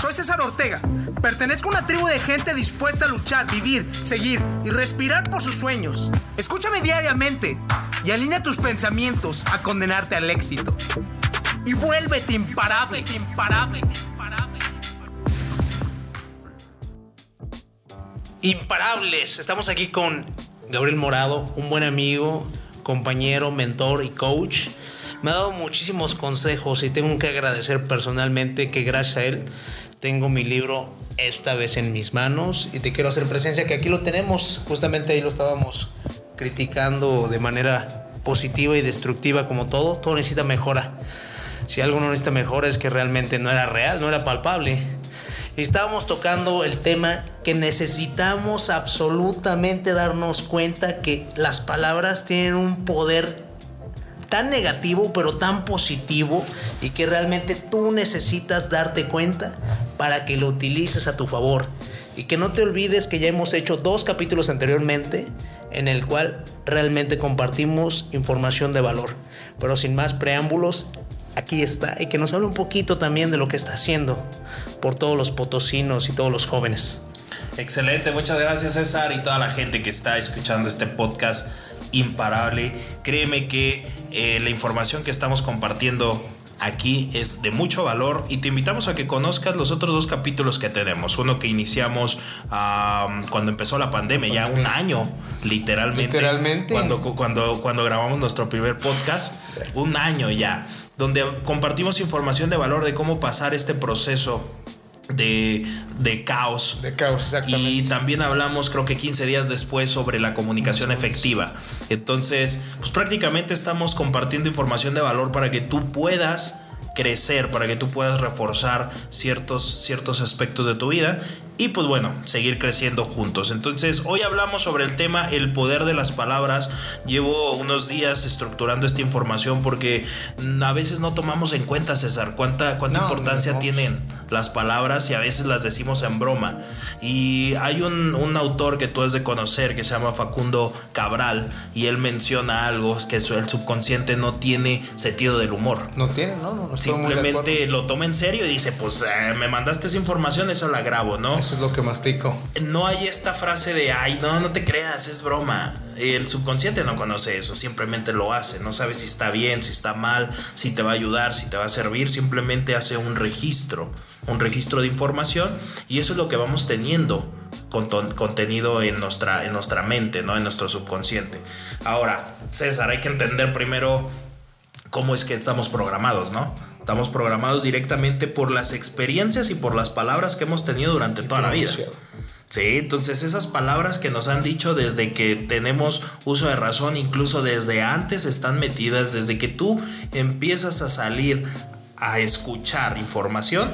Soy César Ortega. Pertenezco a una tribu de gente dispuesta a luchar, vivir, seguir y respirar por sus sueños. Escúchame diariamente y alinea tus pensamientos a condenarte al éxito. Y vuélvete imparable, imparable, imparable. Imparables. Estamos aquí con Gabriel Morado, un buen amigo, compañero, mentor y coach. Me ha dado muchísimos consejos y tengo que agradecer personalmente que gracias a él tengo mi libro esta vez en mis manos y te quiero hacer presencia que aquí lo tenemos. Justamente ahí lo estábamos criticando de manera positiva y destructiva como todo. Todo necesita mejora. Si algo no necesita mejora es que realmente no era real, no era palpable. Y estábamos tocando el tema que necesitamos absolutamente darnos cuenta que las palabras tienen un poder tan negativo pero tan positivo y que realmente tú necesitas darte cuenta para que lo utilices a tu favor. Y que no te olvides que ya hemos hecho dos capítulos anteriormente en el cual realmente compartimos información de valor. Pero sin más preámbulos, aquí está y que nos hable un poquito también de lo que está haciendo por todos los potosinos y todos los jóvenes. Excelente, muchas gracias César y toda la gente que está escuchando este podcast imparable. Créeme que eh, la información que estamos compartiendo aquí es de mucho valor y te invitamos a que conozcas los otros dos capítulos que tenemos. Uno que iniciamos cuando empezó la pandemia, ya un año, literalmente. Literalmente. Cuando, cuando, cuando grabamos nuestro primer podcast, un año ya, donde compartimos información de valor de cómo pasar este proceso de, de, caos. De caos, exactamente. Y también hablamos, creo que 15 días después, sobre la comunicación efectiva. Entonces, pues prácticamente estamos compartiendo información de valor para que tú puedas crecer, para que tú puedas reforzar ciertos, ciertos aspectos de tu vida y pues bueno, seguir creciendo juntos. Entonces, hoy hablamos sobre el tema el poder de las palabras. Llevo unos días estructurando esta información porque a veces no tomamos en cuenta, César, cuánta, cuánta importancia tienen las palabras y a veces las decimos en broma. Y hay un, un, autor que tú has de conocer que se llama Facundo Cabral y él menciona algo que el subconsciente no tiene sentido del humor. No tiene, no, no. no Simplemente lo toma en serio y dice, pues eh, me mandaste esa información, eso la grabo, ¿no? Es lo que mastico. No hay esta frase de, ay, no, no te creas, es broma. El subconsciente no conoce eso, simplemente lo hace, no sabe si está bien, si está mal, si te va a ayudar, si te va a servir, simplemente hace un registro, un registro de información y eso es lo que vamos teniendo contenido en nuestra, en nuestra mente, ¿no? en nuestro subconsciente. Ahora, César, hay que entender primero cómo es que estamos programados, ¿no? Estamos programados directamente por las experiencias y por las palabras que hemos tenido durante toda la vida. Sí, entonces esas palabras que nos han dicho desde que tenemos uso de razón, incluso desde antes están metidas, desde que tú empiezas a salir a escuchar información,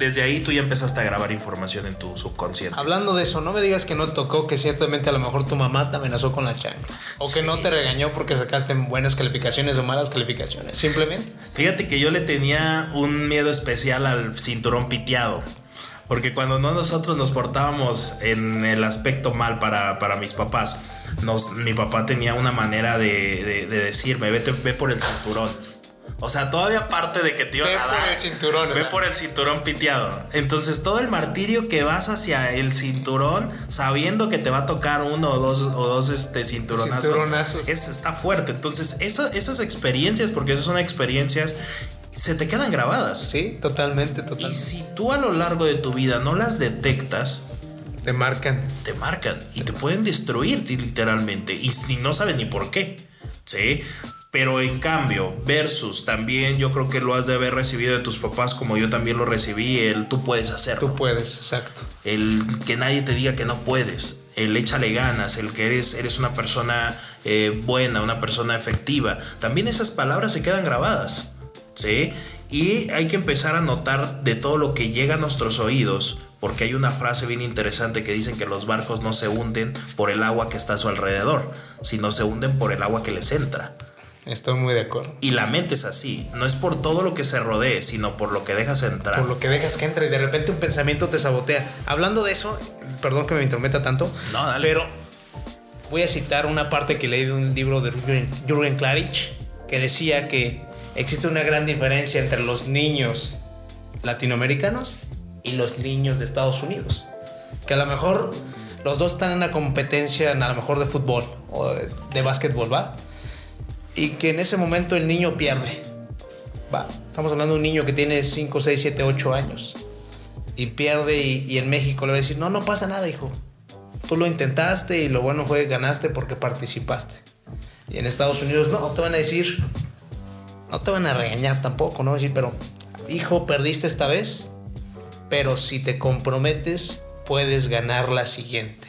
desde ahí tú ya empezaste a grabar información en tu subconsciente. Hablando de eso, no me digas que no tocó que ciertamente a lo mejor tu mamá te amenazó con la chancla. O que no te regañó porque sacaste buenas calificaciones o malas calificaciones. Simplemente. Fíjate que yo le tenía un miedo especial al cinturón piteado. Porque cuando no nosotros nos portábamos en el aspecto mal para, para mis papás, nos, mi papá tenía una manera de, de, de decirme, vete, ve por el cinturón o sea, todavía parte de que te iban a dar. por el cinturón. Ve por el cinturón piteado. Entonces, todo el martirio que vas hacia el cinturón, sabiendo que te va a tocar uno o dos, o dos este, cinturonazos, cinturonazos. Es, está fuerte. Entonces, esas experiencias, porque esas son experiencias se te quedan grabadas. Sí, totalmente, totalmente. Y si tú a lo largo de tu vida no las detectas, te marcan. Te marcan y te, pueden destruir literalmente y, y no sabes ni por qué. ¿Sí? Pero en cambio, versus también yo creo que lo has de haber recibido de tus papás como yo también lo recibí, el tú puedes hacerlo. Tú puedes, exacto. El que nadie te diga que no puedes, el échale ganas, el que eres, eres una persona eh, buena, una persona efectiva. También esas palabras se quedan grabadas, ¿sí? Y hay que empezar a notar de todo lo que llega a nuestros oídos, porque hay una frase bien interesante que dicen que los barcos no se hunden por el agua que está a su alrededor, sino se hunden por el agua que les entra. Estoy muy de acuerdo. Y la mente es así. No es por todo lo que se rodee, sino por lo que dejas entrar. Por lo que dejas que entre y de repente un pensamiento te sabotea. Hablando de eso, perdón que me intrometa tanto. No, dale. Pero voy a citar una parte que leí de un libro de Jürgen Klarich que decía que existe una gran diferencia entre los niños latinoamericanos y los niños de Estados Unidos. Que a lo mejor los dos están en una competencia, a lo mejor de fútbol o de, de básquetbol, ¿va? Y que en ese momento el niño pierde. Va, estamos hablando de un niño que tiene 5, 6, 7, 8 años. Y pierde y, en México le va a decir, no, no pasa nada, hijo. Tú lo intentaste y lo bueno fue que ganaste porque participaste. Y en Estados Unidos no, te van a decir, no te van a regañar tampoco, ¿no? Decir, pero hijo, perdiste esta vez, pero si te comprometes, puedes ganar la siguiente.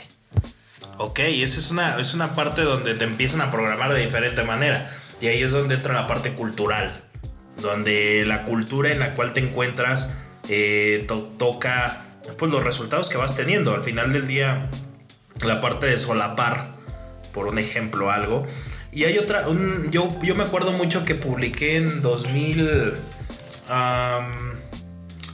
Ok, esa es una, es una parte donde te empiezan a programar de diferente manera. Y ahí es donde entra la parte cultural. Donde la cultura en la cual te encuentras eh, to- toca pues, los resultados que vas teniendo. Al final del día, la parte de solapar, por un ejemplo, algo. Y hay otra, yo, yo me acuerdo mucho que publiqué en 2000... am,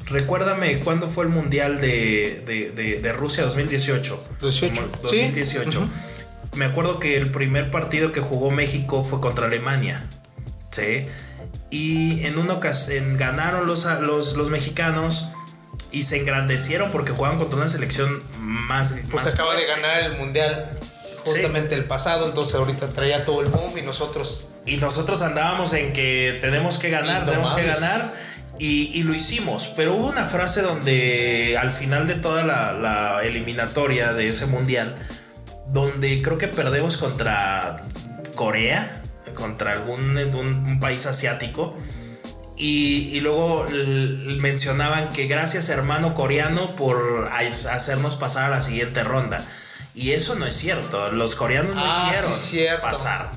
recuérdame cuándo fue el Mundial de, de- de- de Rusia 2018. 18, Como sí. 2018. Ujú. Me acuerdo que el primer partido que jugó México fue contra Alemania. ¿Sí? Y en una ocasión ganaron los, los, los mexicanos y se engrandecieron porque jugaban contra una selección más. Pues más acaba de fuerte. ganar el mundial justamente el pasado, entonces ahorita traía todo el boom y nosotros Y nosotros andábamos en que tenemos que ganar, tenemos que ganar. Y, y lo hicimos. Pero hubo una frase donde al final de toda la, la eliminatoria de ese mundial, donde creo que perdemos contra Corea, contra algún un, un país asiático. Y, y luego mencionaban que gracias hermano coreano por hacernos pasar a la siguiente ronda. Y eso no es cierto. Los coreanos no Ah, hicieron sí, pasar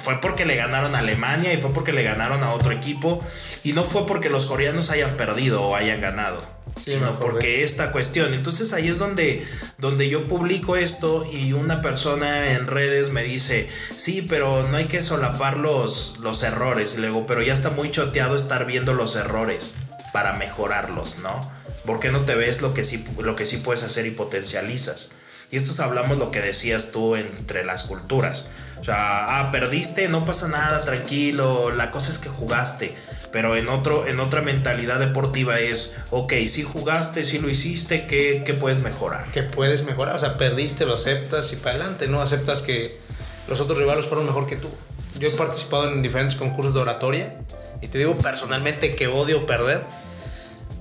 fue porque le ganaron a Alemania y fue porque le ganaron a otro equipo y no fue porque los coreanos hayan perdido o hayan ganado, Sí, sino porque esta cuestión. Entonces ahí es donde, donde yo publico esto y una persona en redes me dice, sí, pero no hay que solapar los, los errores. Y luego, pero ya está muy choteado estar viendo los errores para mejorarlos, ¿no? ¿Por qué no te ves lo que sí, lo que sí puedes hacer y potencializas? Y esto es hablamos lo que decías tú entre las culturas. O sea, ah, perdiste, no pasa nada, tranquilo, la cosa es que jugaste. Pero en, otro, en otra mentalidad deportiva es, ok, si jugaste, si lo hiciste, ¿qué, qué puedes mejorar? que puedes mejorar, o sea, perdiste, lo aceptas y para adelante, ¿no? Aceptas que los otros rivales fueron mejor que tú. Yo he participado en diferentes concursos de oratoria y te digo personalmente que odio perder.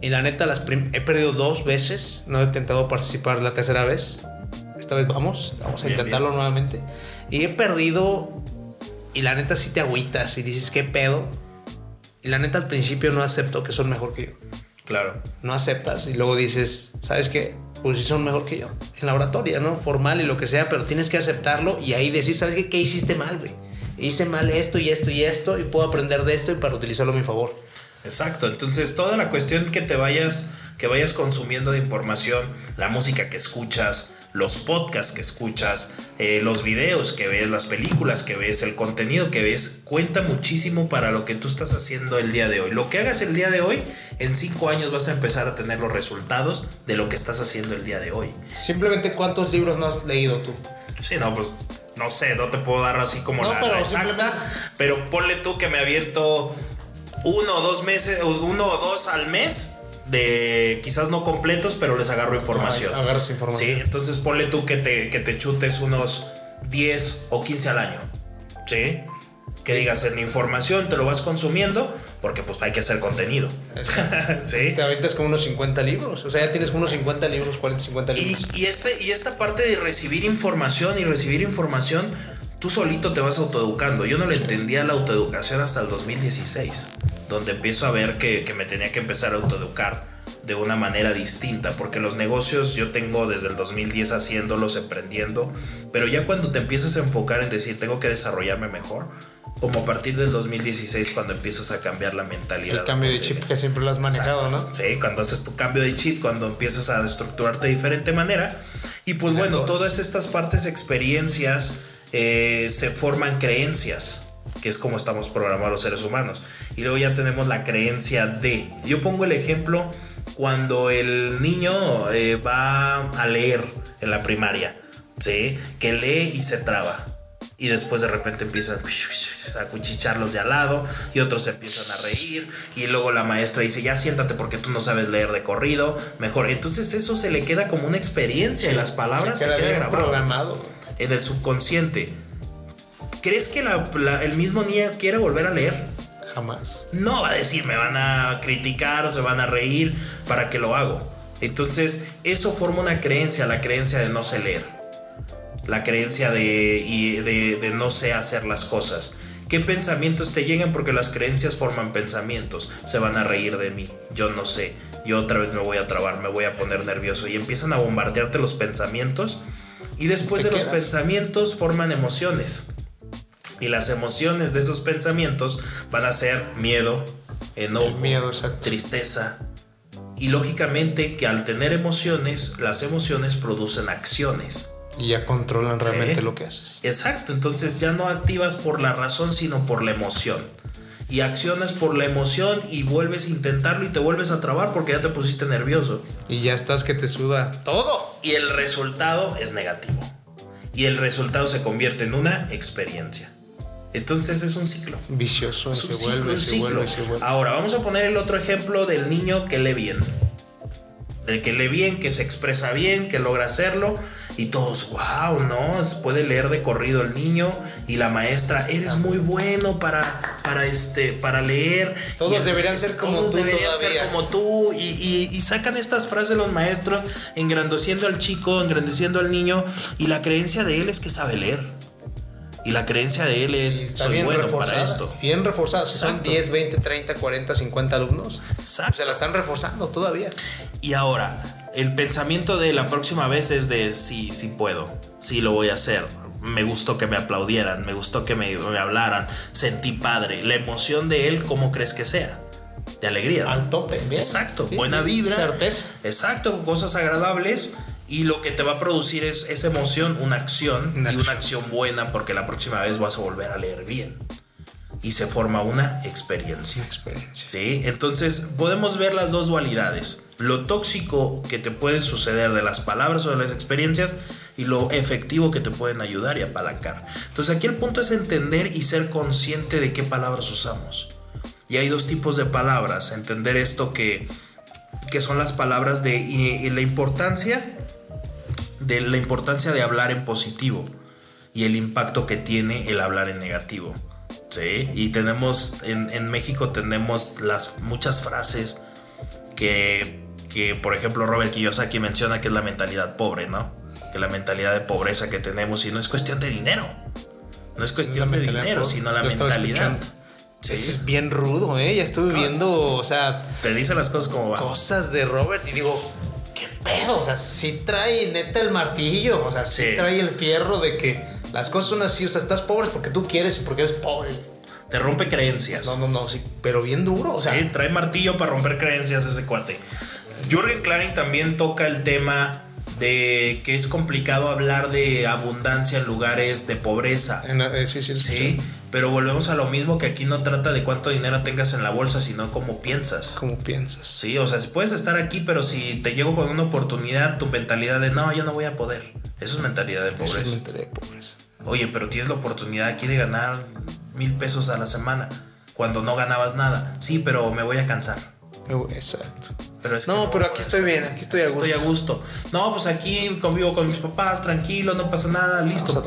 Y la neta, las he perdido dos veces, no he intentado participar la tercera vez. Esta vez vamos, vamos a Bien, intentarlo bien. nuevamente. Y he perdido y la neta sí te agüitas y dices, ¿qué pedo? Y la neta al principio no acepto que son mejor que yo Claro. no aceptas y luego dices, ¿sabes qué? Pues sí son mejor que yo. En la oratoria, ¿no? Formal y lo que sea, pero tienes que aceptarlo y ahí decir, ¿sabes qué? ¿Qué hiciste mal, güey? Hice mal esto y esto y esto y puedo aprender de esto y para utilizarlo a mi favor. Exacto, entonces toda la cuestión que te vayas, que vayas consumiendo de información, la música que escuchas, los podcasts que escuchas, eh, los videos que ves, las películas que ves, el contenido que ves, cuenta muchísimo para lo que tú estás haciendo el día de hoy. Lo que hagas el día de hoy, en cinco años vas a empezar a tener los resultados de lo que estás haciendo el día de hoy. Simplemente, ¿cuántos libros no has leído tú? Sí, no, pues no sé, no te puedo dar así como No, la, pero la exacta, simplemente- pero ponle tú que me aviento uno o dos meses, uno o dos al mes de quizás no completos, pero les agarro información. Ah, agarras información. Sí, entonces ponle tú que te, que te chutes unos 10 o 15 al año. ¿Sí? Que digas en información, te lo vas consumiendo, porque pues hay que hacer contenido. ¿Sí? Te aventas como unos 50 libros. O sea, ya tienes como unos 50 libros, 40, 50 Y, libros. y este, y esta parte de recibir información y recibir información, tú solito te vas autoeducando. Yo no le entendía la autoeducación hasta el 2016, donde empiezo a ver que, que me tenía que empezar a autoeducar de una manera distinta, porque los negocios yo tengo desde el 2010 haciéndolos, emprendiendo, pero ya cuando te empiezas a enfocar en decir tengo que desarrollarme mejor, como a partir del 2016 cuando empiezas a cambiar la mentalidad. El cambio de chip que siempre lo has manejado, Exacto. ¿no? Sí, cuando haces tu cambio de chip, cuando empiezas a estructurarte de diferente manera. Y pues bueno, todas estas partes, experiencias, eh, se forman creencias, que es como estamos programados los seres humanos. Y luego ya tenemos la creencia de. Yo pongo el ejemplo cuando el niño eh, va a leer en la primaria, ¿sí? Que lee y se traba. y después de repente empiezan a cuchichar los de al lado y otros se empiezan a reír y luego la maestra dice ya siéntate porque tú no sabes leer de corrido mejor entonces eso se le queda como una experiencia en las palabras se, queda, grabado programado en el subconsciente ¿crees que el mismo niño quiere volver a leer? jamás no va a decir me van a criticar o se van a reír para que lo hago entonces eso forma una creencia la creencia de no sé leer la creencia de, de, no sé hacer las cosas. ¿Qué pensamientos te llegan? Porque las creencias forman pensamientos. Se van a reír de mí. Yo no sé. Yo otra vez me voy a trabar, me voy a poner nervioso. Y empiezan a bombardearte los pensamientos. Y después de los pensamientos forman emociones. Y las emociones de esos pensamientos van a ser miedo, enojo, tristeza. Y lógicamente que al tener emociones, las emociones producen acciones. Y ya controlan realmente lo que haces. Exacto, entonces ya no activas por la razón, sino por la emoción. Y accionas por la emoción y vuelves a intentarlo y te vuelves a trabar porque ya te pusiste nervioso. Y ya estás que te suda todo. Y el resultado es negativo. Y el resultado se convierte en una experiencia. Entonces es un ciclo. Vicioso, se, vuelve, se, vuelve, se vuelve. Ahora, vamos a poner el otro ejemplo del niño que lee bien. Del que lee bien, que se expresa bien, que logra hacerlo y todos, wow, ¿no? Puede leer de corrido el niño y la maestra, eres muy bueno para, para, este, para leer. Todos deberían ser como todos deberían ser como tú. Y, y, sacan estas frases los maestros, engrandeciendo al chico, engrandeciendo al niño, y la creencia de él es que sabe leer. Y la creencia de él es, soy bueno para esto. Bien reforzada. Son 10, 20, 30, 40, 50 alumnos. Exacto. Se la están reforzando todavía. Y ahora, el pensamiento de la próxima vez es de sí, sí puedo, sí lo voy a hacer. Me gustó que me aplaudieran, me gustó que me, hablaran, sentí padre. La emoción de él, ¿cómo crees que sea? De alegría. Al tope, bien. Exacto, buena vibra. Certeza. Exacto, cosas agradables y lo que te va a producir es esa emoción, una acción, y una acción buena porque la próxima vez vas a volver a leer bien. Y se forma una experiencia. experiencia. Sí, entonces podemos ver las dos dualidades. Lo tóxico que te puede suceder de las palabras o de las experiencias y lo efectivo que te pueden ayudar y apalancar. Entonces aquí el punto es entender y ser consciente de qué palabras usamos. Y hay dos tipos de palabras. Entender esto que, que son las palabras de la importancia de la importancia de hablar en positivo y el impacto que tiene el hablar en negativo. ¿sí? Y tenemos, en, México tenemos las muchas frases que, que, por ejemplo, Robert Kiyosaki menciona que es la mentalidad pobre, ¿no? Que la mentalidad de pobreza que tenemos y no es cuestión de dinero. No es cuestión de dinero, sino la mentalidad. Sí. es bien rudo, ¿eh? Ya estuve viendo, o sea... Te dice las cosas como van. Cosas de Robert y digo, pedo? O sea, sí trae neta el martillo, o sea, sí, trae el fierro de que las cosas son así, o sea, estás pobre porque tú quieres y porque eres pobre. Te rompe creencias. No, no, no, sí, pero bien duro, o sea. Sí, trae martillo para romper creencias ese cuate. Jürgen Klarin también toca el tema de que es complicado hablar de abundancia en lugares de pobreza. Eh, sí, sí, sí, pero volvemos a lo mismo que aquí no trata de cuánto dinero tengas en la bolsa, sino cómo piensas. Cómo piensas. Sí, o sea, si puedes estar aquí, pero si te llego con una oportunidad, tu mentalidad de no, yo no voy a poder. Eso es mentalidad de pobreza. Eso es mentalidad de pobreza. Oye, pero tienes la oportunidad aquí de ganar mil pesos a la semana cuando no ganabas nada. Sí, pero me voy a cansar. Exacto. Pero no, pero aquí estoy bien, aquí estoy a gusto. Estoy a gusto. No, pues aquí convivo con mis papás, tranquilo, no pasa nada, listo.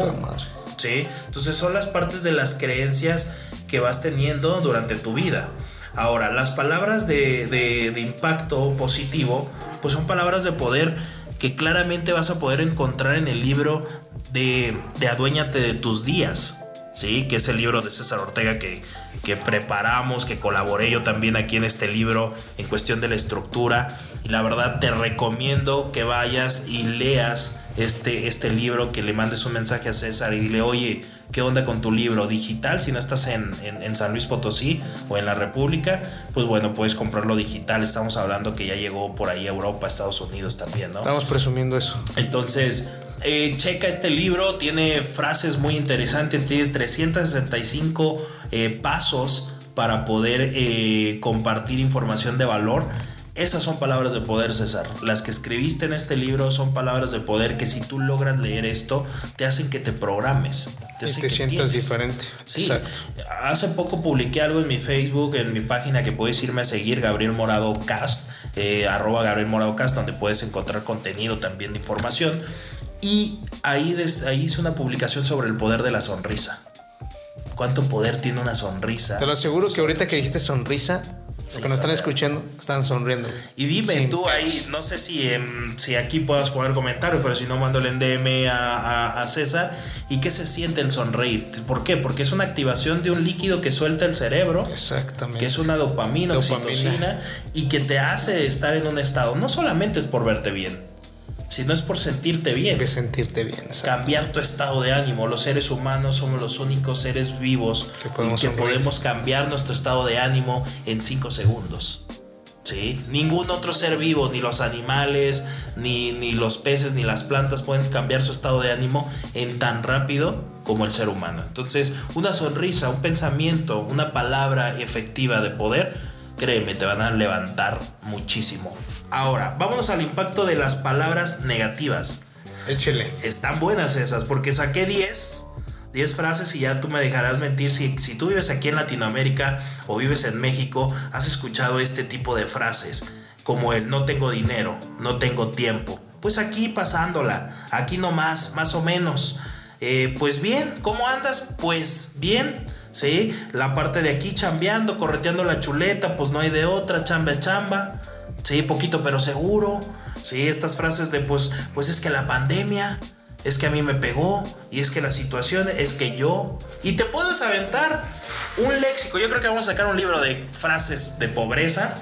¿Sí? Entonces son las partes de las creencias que vas teniendo durante tu vida. Ahora, las palabras de, de, impacto positivo, pues son palabras de poder que claramente vas a poder encontrar en el libro de, de Aduéñate de tus días. ¿Sí? Que es el libro de César Ortega que, que preparamos, que colaboré yo también aquí en este libro en cuestión de la estructura. Y la verdad te recomiendo que vayas y leas este, este libro, que le mandes un mensaje a César y dile, oye, ¿qué onda con tu libro digital? Si no estás en, en, San Luis Potosí o en la República, pues bueno, puedes comprarlo digital. Estamos hablando que ya llegó por ahí a Europa, Estados Unidos también, ¿no? Estamos presumiendo eso. Entonces, eh, checa este libro, tiene frases muy interesantes, tiene 365 eh, pasos para poder eh, compartir información de valor Esas son palabras de poder, César. Las que escribiste en este libro son palabras de poder que si tú logras leer esto, te hacen que te programes. Te, y te sientas diferente. Sí. Exacto. Hace poco publiqué algo en mi Facebook, en mi página que puedes irme a seguir, Gabriel Morado Cast, eh, arroba Gabriel Morado Cast, donde puedes encontrar contenido también de información. Y ahí, ahí hice una publicación sobre el poder de la sonrisa. ¿Cuánto poder tiene una sonrisa? Te lo aseguro que ahorita que dijiste sonrisa, los que nos están escuchando están sonriendo. Y dime tú ahí, no sé si, si aquí puedas poner comentarios, pero si no, mándale en DM a, a, César. ¿Y qué se siente el sonreír? ¿Por qué? Porque es una activación de un líquido que suelta el cerebro. Exactamente. Que es una dopamina, dopamina. oxitocina y que te hace estar en un estado. No solamente es por verte bien si no es por sentirte bien. Que sentirte bien. Cambiar tu estado de ánimo. Los seres humanos somos los únicos seres vivos que podemos, que podemos cambiar nuestro estado de ánimo en 5 segundos. ¿Sí? Ningún otro ser vivo, ni los animales, ni, ni los peces, ni las plantas pueden cambiar su estado de ánimo en tan rápido como el ser humano. Entonces, una sonrisa, un pensamiento, una palabra efectiva de poder, créeme, te van a levantar muchísimo. Ahora, vámonos al impacto de las palabras negativas. Échele. Están buenas esas, porque saqué 10. 10 frases y ya tú me dejarás mentir si, si tú vives aquí en Latinoamérica o vives en México, has escuchado este tipo de frases, como el no tengo dinero, no tengo tiempo. Pues aquí pasándola, aquí nomás, más o menos. Eh, pues bien, ¿cómo andas? Pues bien, ¿sí? La parte de aquí chambeando, correteando la chuleta, pues no hay de otra, chamba chamba. Sí, poquito pero seguro. Sí, estas frases de pues, pues es que la pandemia, es que a mí me pegó, y es que la situación, es que yo. Y te puedes aventar un léxico. Yo creo que vamos a sacar un libro de frases de pobreza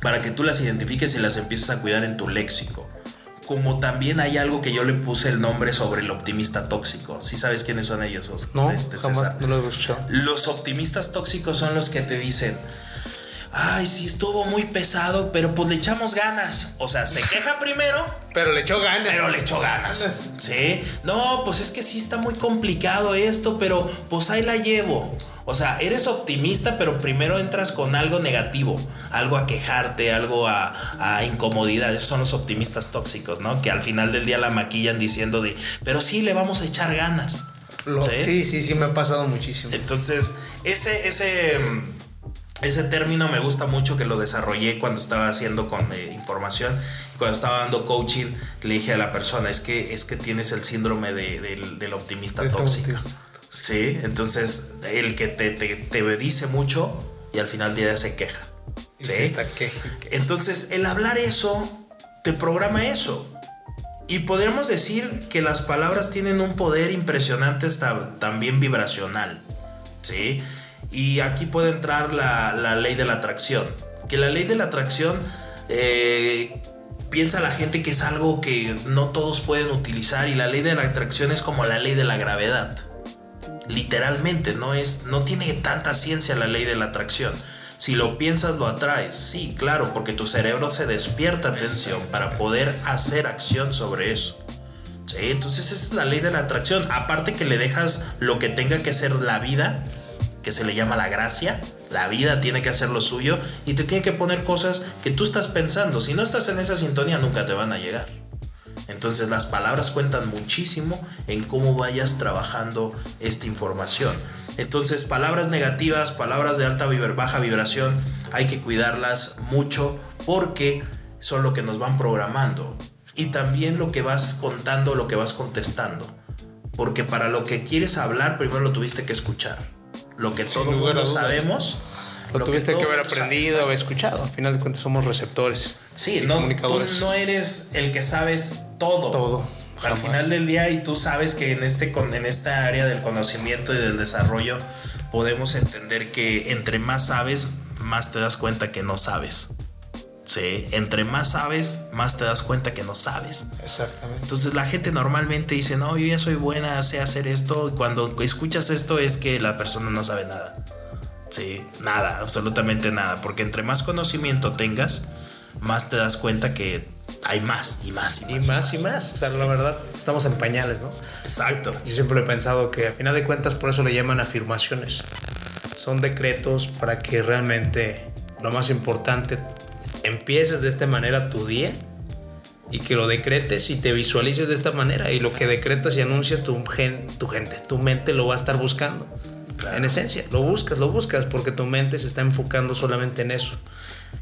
para que tú las identifiques y las empieces a cuidar en tu léxico. Como también hay algo que yo le puse el nombre sobre el optimista tóxico. ¿Sí sabes quiénes son ellos? No, este, jamás, no lo he escuchado. Los optimistas tóxicos son los que te dicen, ay, sí estuvo muy pesado, pero pues le echamos ganas. O sea, se queja primero. Pero le echó ganas. Pero le echó ganas. Sí. No, pues es que sí está muy complicado esto, pero pues ahí la llevo. O sea, eres optimista, pero primero entras con algo negativo, algo a quejarte, algo a, a, incomodidad. Esos son los optimistas tóxicos, ¿no? Que al final del día la maquillan diciendo de, pero sí le vamos a echar ganas. ¿Sí? ¿Sí? sí, sí, me ha pasado muchísimo. Entonces, ese, ese, ese término me gusta mucho que lo desarrollé cuando estaba haciendo con eh, información. Cuando estaba dando coaching, le dije a la persona, es que, es que tienes el síndrome del, optimista tóxico. Sí, entonces el que te, te, dice mucho y al final del día se queja. ¿sí? Entonces el hablar eso te programa eso. Y podríamos decir que las palabras tienen un poder impresionante hasta también vibracional. ¿Sí? Y aquí puede entrar la, ley de la atracción. Que la ley de la atracción eh, piensa la gente que es algo que no todos pueden utilizar y la ley de la atracción es como la ley de la gravedad. Literalmente, no, es, no tiene tanta ciencia la ley de la atracción. Si lo piensas, lo atraes. Sí, claro, porque tu cerebro se despierta atención para poder hacer acción sobre eso. Sí, entonces esa es la ley de la atracción. Aparte que le dejas lo que tenga que ser la vida que se le llama la gracia. La vida tiene que hacer lo suyo y te tiene que poner cosas que tú estás pensando. Si no estás en esa sintonía, nunca te van a llegar. Entonces las palabras cuentan muchísimo en cómo vayas trabajando esta información. Entonces palabras negativas, palabras de alta vibra, baja vibración, hay que cuidarlas mucho porque son lo que nos van programando. Y también lo que vas contando, lo que vas contestando. Porque para lo que quieres hablar, primero lo tuviste que escuchar lo que todos mundo sabemos. Lo, tuviste que, haber aprendido, haber escuchado. Al final de cuentas somos receptores. Sí, no, tú no eres el que sabes todo. Todo. Al final del día y tú sabes que en, este, en esta área del conocimiento y del desarrollo podemos entender que entre más sabes, más te das cuenta que no sabes. Sí, entre más sabes, más te das cuenta que no sabes. Exactamente. Entonces la gente normalmente dice, no, yo ya soy buena, sé hacer esto. Y cuando escuchas esto es que la persona no sabe nada. Sí, nada, absolutamente nada. Porque entre más conocimiento tengas, más te das cuenta que hay más y más y más. Y más y más. O sea, la verdad, estamos en pañales, ¿no? Exacto. Yo siempre he pensado que a final de cuentas por eso le llaman afirmaciones. Son decretos para que realmente lo más importante empieces de esta manera tu día y que lo decretes y te visualices de esta manera y lo que decretas y anuncias tu, gen, tu gente, tu mente lo va a estar buscando. En esencia, lo buscas, lo buscas porque tu mente se está enfocando solamente en eso.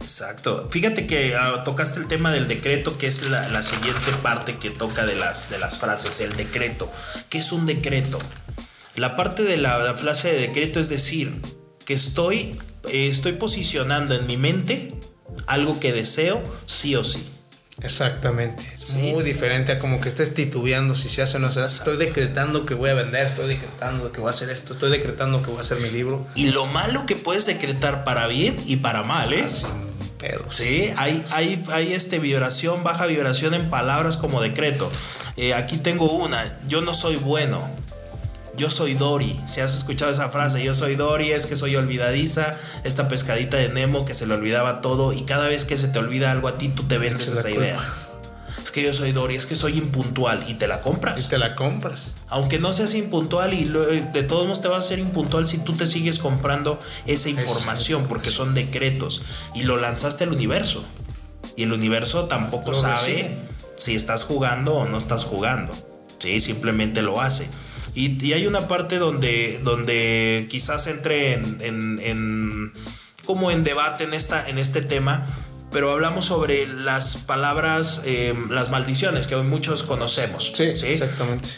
Exacto. Fíjate que ah, tocaste el tema del decreto, que es la, siguiente parte que toca de las, de las frases, el decreto. ¿Qué es un decreto? La parte de la, frase de decreto es decir, que estoy, eh, estoy posicionando en mi mente algo que deseo sí o sí. Exactamente. Es muy diferente a como que estés titubeando si se hace o no se hace. Estoy decretando que voy a vender, estoy decretando que voy a hacer esto, estoy decretando que voy a hacer mi libro. Y lo malo que puedes decretar para bien y para mal, ¿eh? Sí, hay, hay, hay este vibración, baja vibración en palabras como decreto. Eh, aquí tengo una, yo no soy bueno yo soy Dory. Si has escuchado esa frase, yo soy Dory, es que soy olvidadiza, esta pescadita de Nemo que se le olvidaba todo y cada vez que se te olvida algo a ti, tú te vendes esa idea. Es que yo soy Dory, es que soy impuntual y te la compras. Y te la compras. Aunque no seas impuntual y de todos modos te vas a ser impuntual si tú te sigues comprando esa información porque son decretos y lo lanzaste al universo. Y el universo tampoco sabe si estás jugando o no estás jugando. Sí, simplemente lo hace. Y, hay una parte donde, donde quizás entre en, como en debate en, esta, en este tema, pero hablamos sobre las palabras, eh, las maldiciones que hoy muchos conocemos. Sí, exactamente.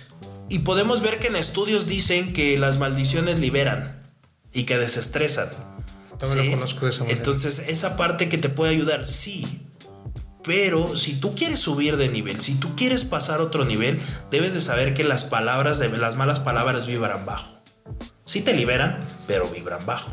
Y podemos ver que en estudios dicen que las maldiciones liberan y que desestresan. También lo conozco de esa manera. Entonces, esa parte que te puede ayudar, sí, pero si tú quieres subir de nivel, si tú quieres pasar otro nivel, debes de saber que las palabras, las malas palabras vibran bajo. Sí te liberan, pero vibran bajo.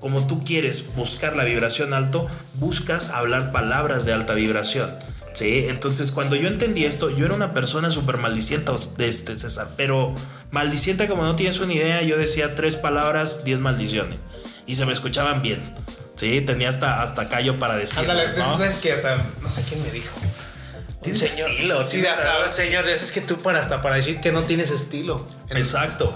Como tú quieres buscar la vibración alto, buscas hablar palabras de alta vibración. Sí, entonces cuando yo entendí esto, yo era una persona súper maldicienta este César, pero maldicienta como no tienes una idea, yo decía tres palabras, diez maldiciones. Y se me escuchaban bien. Sí, tenía hasta, hasta callo para decir. Ándale, ¿no? veces que hasta, no sé quién me dijo. Tienes estilo. Sí, hasta, señor, es que tú para hasta para decir que no tienes estilo. Exacto.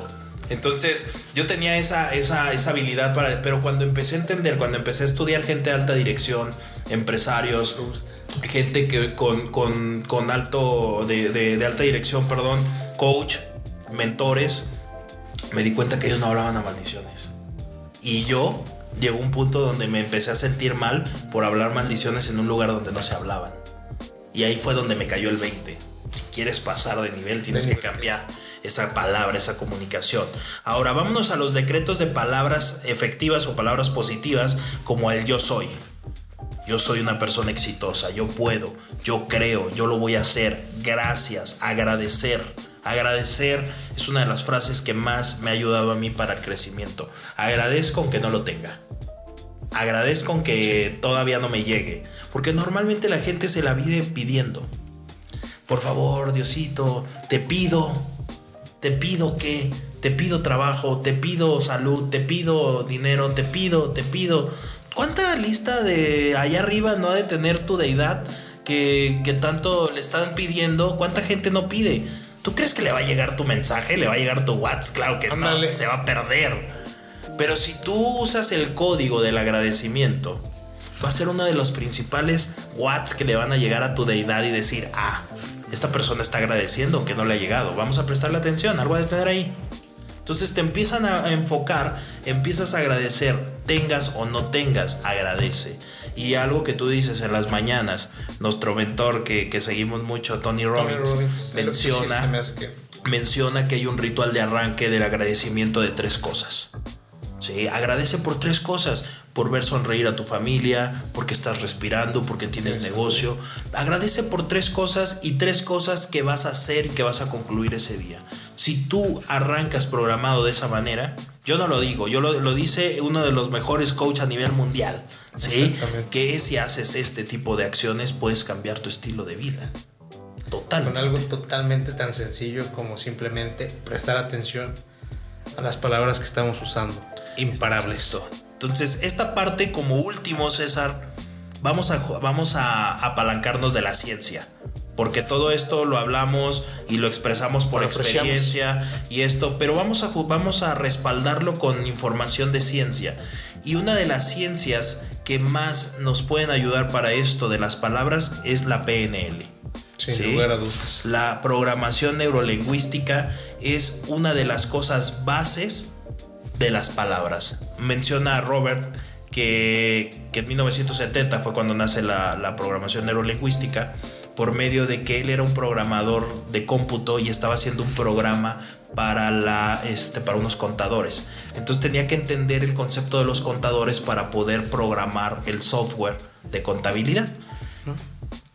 Entonces, yo tenía esa, esa, esa habilidad para. Pero cuando empecé a entender, cuando empecé a estudiar gente de alta dirección, empresarios, gente que con, con, con alto. De, de, de alta dirección, perdón, coach, mentores, me di cuenta que ellos no hablaban a maldiciones. Y yo llegó un punto donde me empecé a sentir mal por hablar maldiciones en un lugar donde no se hablaban. Y ahí fue donde me cayó el 20. Si quieres pasar de nivel, tienes que cambiar esa palabra, esa comunicación. Ahora vámonos a los decretos de palabras efectivas o palabras positivas como el yo soy. Yo soy una persona exitosa, yo puedo, yo creo, yo lo voy a hacer. Gracias, agradecer. Agradecer es una de las frases que más me ha ayudado a mí para el crecimiento. Agradezco aunque no lo tenga. Agradezco que todavía no me llegue. Porque normalmente la gente se la vive pidiendo. Por favor, Diosito, te pido, te pido que, te pido trabajo, te pido salud, te pido dinero, te pido, te pido. ¿Cuánta lista de allá arriba no ha de tener tu deidad que, que tanto le están pidiendo? ¿Cuánta gente no pide? ¿Tú crees que le va a llegar tu mensaje? ¿Le va a llegar tu WhatsApp? Claro que no, se va a perder. Pero si tú usas el código del agradecimiento, va a ser uno de los principales WhatsApp que le van a llegar a tu deidad y decir, ah, esta persona está agradeciendo que no le ha llegado, vamos a prestarle atención, algo a detener ahí. Entonces te empiezan a enfocar, empiezas a agradecer, tengas o no tengas, agradece. Y algo que tú dices en las mañanas, nuestro mentor que, seguimos mucho, Tony Robbins, menciona, menciona que hay un ritual de arranque del agradecimiento de tres cosas. ¿Sí? Agradece por tres cosas, por ver sonreír a tu familia, porque estás respirando, porque tienes negocio. Agradece por tres cosas y tres cosas que vas a hacer y que vas a concluir ese día. Si tú arrancas programado de esa manera, yo no lo digo, yo lo, dice uno de los mejores coaches a nivel mundial, ¿sí? Que si haces este tipo de acciones puedes cambiar tu estilo de vida. Total. Con algo totalmente tan sencillo como simplemente prestar atención a las palabras que estamos usando imparables. Entonces, esta parte como último, César, vamos a, vamos a apalancarnos de la ciencia. Porque todo esto lo hablamos y lo expresamos por experiencia y esto, pero vamos a, vamos a respaldarlo con información de ciencia. Y una de las ciencias que más nos pueden ayudar para esto de las palabras es la PNL. Sin ¿sí? lugar a dudas. La programación neurolingüística es una de las cosas bases de las palabras. Menciona Robert que, que en 1970 fue cuando nace la, la programación neurolingüística por medio de que él era un programador de cómputo y estaba haciendo un programa para, la, este, para unos contadores. Entonces tenía que entender el concepto de los contadores para poder programar el software de contabilidad.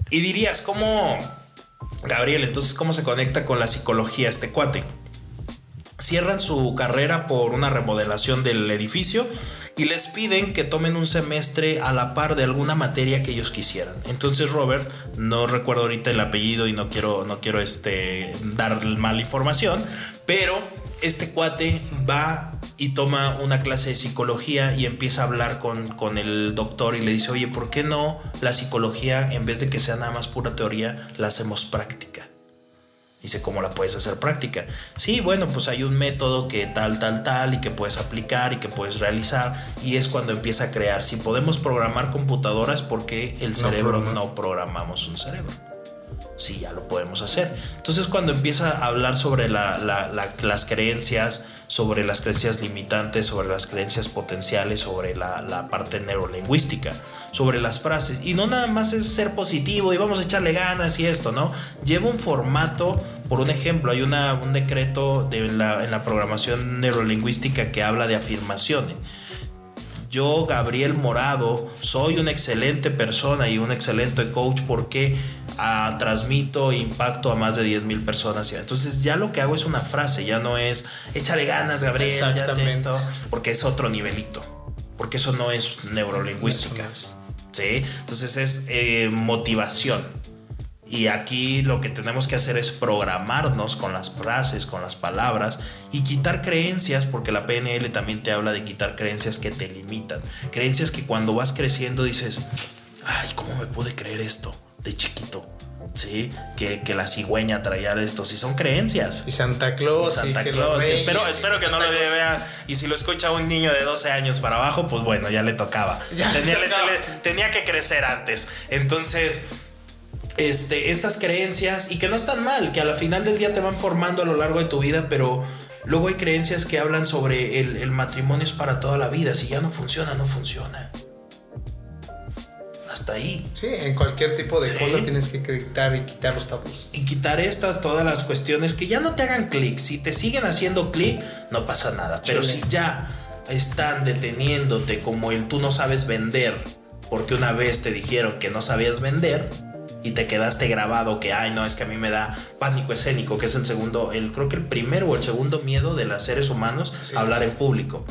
Y dirías, ¿cómo, Gabriel, entonces cómo se conecta con la psicología este cuate? Cierran su carrera por una remodelación del edificio y les piden que tomen un semestre a la par de alguna materia que ellos quisieran. Entonces Robert, no recuerdo ahorita el apellido y no quiero, no quiero este, dar mala información, pero este cuate va y toma una clase de psicología y empieza a hablar con, con, el doctor y le dice, oye, ¿por qué no la psicología, en vez de que sea nada más pura teoría, la hacemos práctica? Dice, ¿cómo la puedes hacer práctica? Sí, bueno, pues hay un método que tal, tal, tal, y que puedes aplicar y que puedes realizar. Y es cuando empieza a crear. Si podemos programar computadoras, ¿por qué el cerebro no, no programamos un cerebro? Sí, ya lo podemos hacer. Entonces cuando empieza a hablar sobre la, la, la, las creencias, sobre las creencias limitantes, sobre las creencias potenciales, sobre la, parte neurolingüística, sobre las frases. Y no nada más es ser positivo y vamos a echarle ganas y esto, ¿no? Lleva un formato, por un ejemplo, hay una, un decreto de la, en la programación neurolingüística que habla de afirmaciones yo, Gabriel Morado, soy una excelente persona y un excelente coach porque ah, transmito impacto a más de 10 mil personas. Entonces ya lo que hago es una frase, ya no es échale ganas, Gabriel, ya te esto, porque es otro nivelito, porque eso no es neurolingüística. Es. ¿sí? Entonces es eh, motivación. Y aquí lo que tenemos que hacer es programarnos con las frases, con las palabras y quitar creencias, porque la PNL también te habla de quitar creencias que te limitan. Creencias que cuando vas creciendo dices, ay, ¿cómo me pude creer esto de chiquito? Sí, que, que la cigüeña traía esto, si son creencias. Y Santa Claus. Y Santa y Claus. Reyes, espero, espero que no lo vea. Y si lo escucha un niño de 12 años para abajo, pues bueno, ya le tocaba. Ya tenía, le tocaba. Le, tenía que crecer antes. Entonces este, estas creencias y que no están mal, que a la final del día te van formando a lo largo de tu vida, pero luego hay creencias que hablan sobre el, el matrimonio es para toda la vida, si ya no funciona, no funciona. Hasta ahí. Sí, en cualquier tipo de sí. cosa tienes que quitar y quitar los tabús. Y quitar estas, todas las cuestiones que ya no te hagan clic. Si te siguen haciendo clic, no pasa nada. Pero si ya están deteniéndote como el tú no sabes vender, porque una vez te dijeron que no sabías vender, y te quedaste grabado que, ay, no, es que a mí me da pánico escénico, que es el segundo, el, creo que el primero o el segundo miedo de los seres humanos, sí. hablar en público.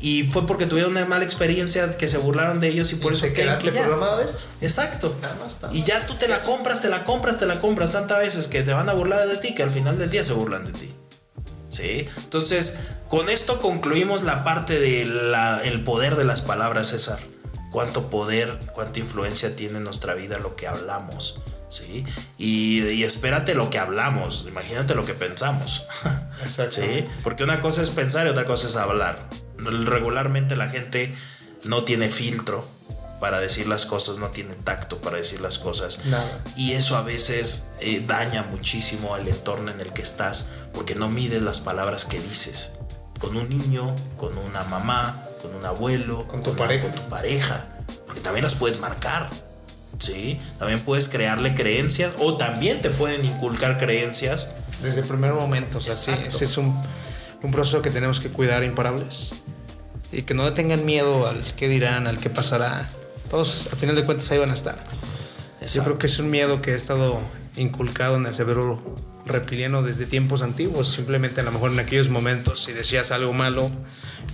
Y fue porque tuvieron una mala experiencia que se burlaron de ellos y por ¿Y eso te quedaste que programado de esto. Exacto. Nada más, nada y ya tú te la compras, te la compras, te la compras tantas veces que te van a burlar de ti que al final del día se burlan de ti. ¿Sí? Entonces, con esto concluimos la parte del el poder de las palabras, César cuánto poder, cuánta influencia tiene en nuestra vida lo que hablamos. ¿Sí? Y, y, espérate lo que hablamos, imagínate lo que pensamos. ¿Sí? Porque una cosa es pensar y otra cosa es hablar. Regularmente la gente no tiene filtro para decir las cosas, no tiene tacto para decir las cosas. Nada. Y eso a veces eh, daña muchísimo al entorno en el que estás porque no mides las palabras que dices. Con un niño, con una mamá, con un abuelo, con tu con pareja, con tu pareja, porque también las puedes marcar. Sí, también puedes crearle creencias o también te pueden inculcar creencias desde el primer momento. O sea, sí, ese es un, un, proceso que tenemos que cuidar imparables y que no le tengan miedo al qué dirán, al qué pasará. Todos, al final de cuentas, ahí van a estar. Exacto. Yo creo que es un miedo que ha estado inculcado en el cerebro reptiliano desde tiempos antiguos. Simplemente a lo mejor en aquellos momentos, si decías algo malo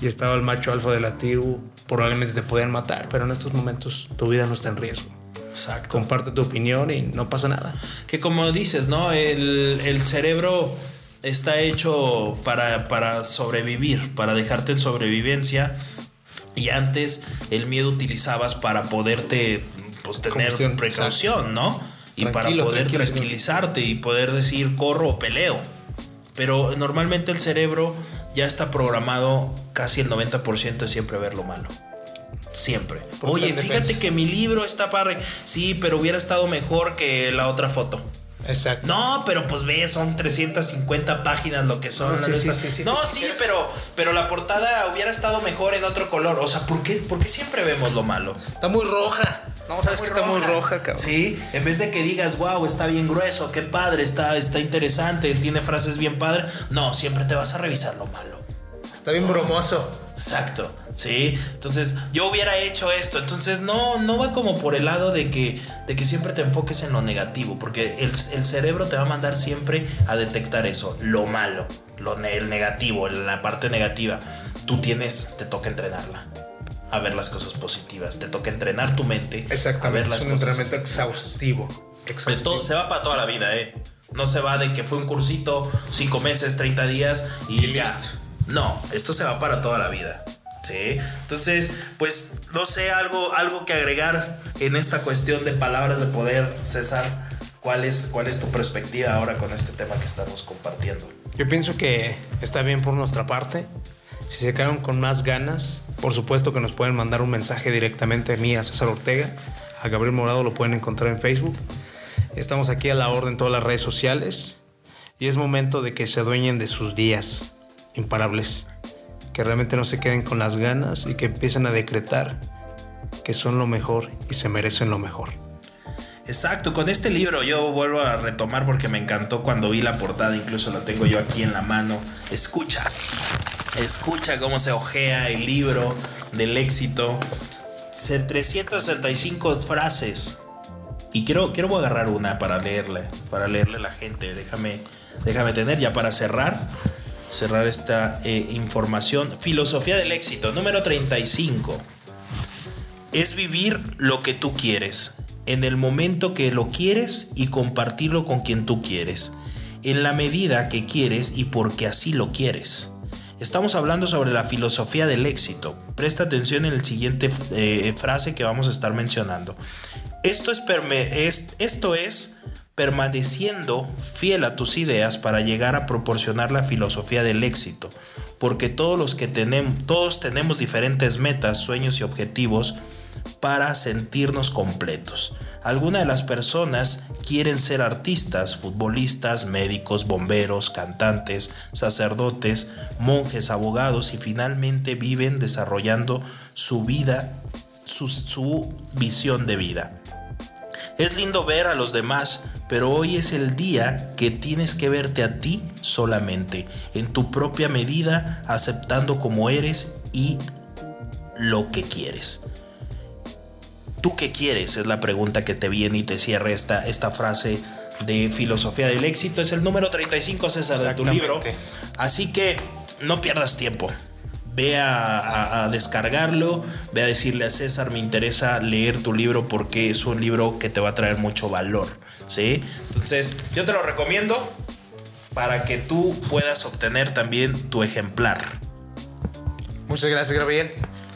y estaba el macho alfa de la tribu, probablemente te podían matar, pero en estos momentos tu vida no está en riesgo. Exacto. Comparte tu opinión y no pasa nada. Que como dices, ¿no? El, el cerebro está hecho para, para sobrevivir, para dejarte en sobrevivencia. Y antes el miedo utilizabas para poderte pues, tener precaución, Exacto. ¿no? Y tranquilo, para poder tranquilizarte y poder decir corro o peleo. Pero normalmente el cerebro ya está programado casi el 90% de siempre ver lo malo. Siempre. Por Oye, fíjate defensa. que mi libro está padre. Sí, pero hubiera estado mejor que la otra foto. Exacto. No, pero pues ve, son 350 páginas lo que son. No, sí, sí, sí, sí, no, sí, pero, pero la portada hubiera estado mejor en otro color. O sea, ¿por qué, por qué siempre vemos lo malo? Está muy roja. No, sabes que está muy roja, cabrón. Sí, en vez de que digas, wow, está bien grueso, qué padre, está, está interesante, tiene frases bien padres. No, siempre te vas a revisar lo malo. Está bien bromoso. Exacto, sí. Entonces, yo hubiera hecho esto. Entonces, no, no va como por el lado de que, de que siempre te enfoques en lo negativo, porque el, el cerebro te va a mandar siempre a detectar eso, lo malo, lo, el negativo, la parte negativa. Tú tienes, te toca entrenarla. A ver las cosas positivas. Te toca entrenar tu mente. A ver Exactamente. las Es un cosas entrenamiento exhaustivo. Exhaustivo. todo- se va para toda la vida, ¿eh? No se va de que fue un cursito, cinco meses, 30 días y, Y ya. listo. No, esto se va para toda la vida. ¿Sí? Entonces, pues no sé, algo, algo que agregar en esta cuestión de palabras de poder, César. ¿Cuál es, ¿Cuál es tu perspectiva ahora con este tema que estamos compartiendo? Yo pienso que está bien por nuestra parte. Si se quedaron con más ganas, por supuesto que nos pueden mandar un mensaje directamente a mí, a César Ortega. A Gabriel Morado lo pueden encontrar en Facebook. Estamos aquí a la orden en todas las redes sociales. Y es momento de que se adueñen de sus días imparables. Que realmente no se queden con las ganas y que empiecen a decretar que son lo mejor y se merecen lo mejor. Exacto, con este libro yo vuelvo a retomar porque me encantó cuando vi la portada, incluso la tengo yo aquí en la mano. Escucha, escucha cómo se ojea el libro del éxito. Se- 365 frases. Y quiero, quiero agarrar una para leerle, para leerle a la gente. Déjame, déjame tener ya para cerrar, cerrar esta eh, información. Filosofía del éxito, número 35 es vivir lo que tú quieres, en el momento que lo quieres y compartirlo con quien tú quieres, en la medida que quieres y porque así lo quieres. Estamos hablando sobre la filosofía del éxito. Presta atención en el siguiente eh, frase que vamos a estar mencionando. Esto es- esto es permaneciendo fiel a tus ideas para llegar a proporcionar la filosofía del éxito, porque todos los que tenemos, todos tenemos diferentes metas, sueños y objetivos para sentirnos completos. Algunas de las personas quieren ser artistas, futbolistas, médicos, bomberos, cantantes, sacerdotes, monjes, abogados y finalmente viven desarrollando su vida, su, su visión de vida. Es lindo ver a los demás, pero hoy es el día que tienes que verte a ti solamente, en tu propia medida, aceptando como eres y lo que quieres. ¿Tú qué quieres? Es la pregunta que te viene y te cierra esta, esta frase de filosofía del éxito. Es el número 35, César, de tu libro. Así que no pierdas tiempo. Ve a, a- a descargarlo, ve a decirle a César, me interesa leer tu libro porque es un libro que te va a traer mucho valor. ¿sí? Entonces, yo te lo recomiendo para que tú puedas obtener también tu ejemplar. Muchas gracias, Gabriel.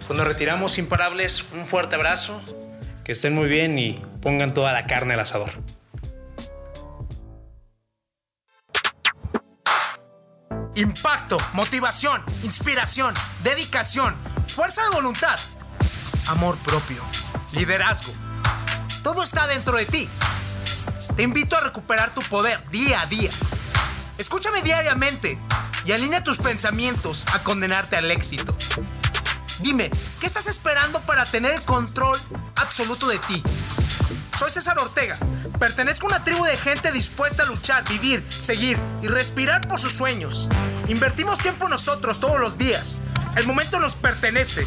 Pues nos retiramos imparables. Un fuerte abrazo. Que estén muy bien y pongan toda la carne al asador. Impacto, motivación, inspiración, dedicación, fuerza de voluntad, amor propio, liderazgo. Todo está dentro de ti. Te invito a recuperar tu poder día a día. Escúchame diariamente y alinea tus pensamientos a condenarte al éxito. Dime, ¿qué estás esperando para tener el control absoluto de ti? Soy César Ortega. Pertenezco a una tribu de gente dispuesta a luchar, vivir, seguir y respirar por sus sueños. Invertimos tiempo nosotros todos los días. El momento nos pertenece.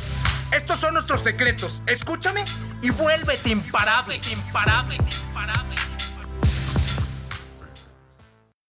Estos son nuestros secretos. Escúchame y vuélvete imparable, imparable, imparable.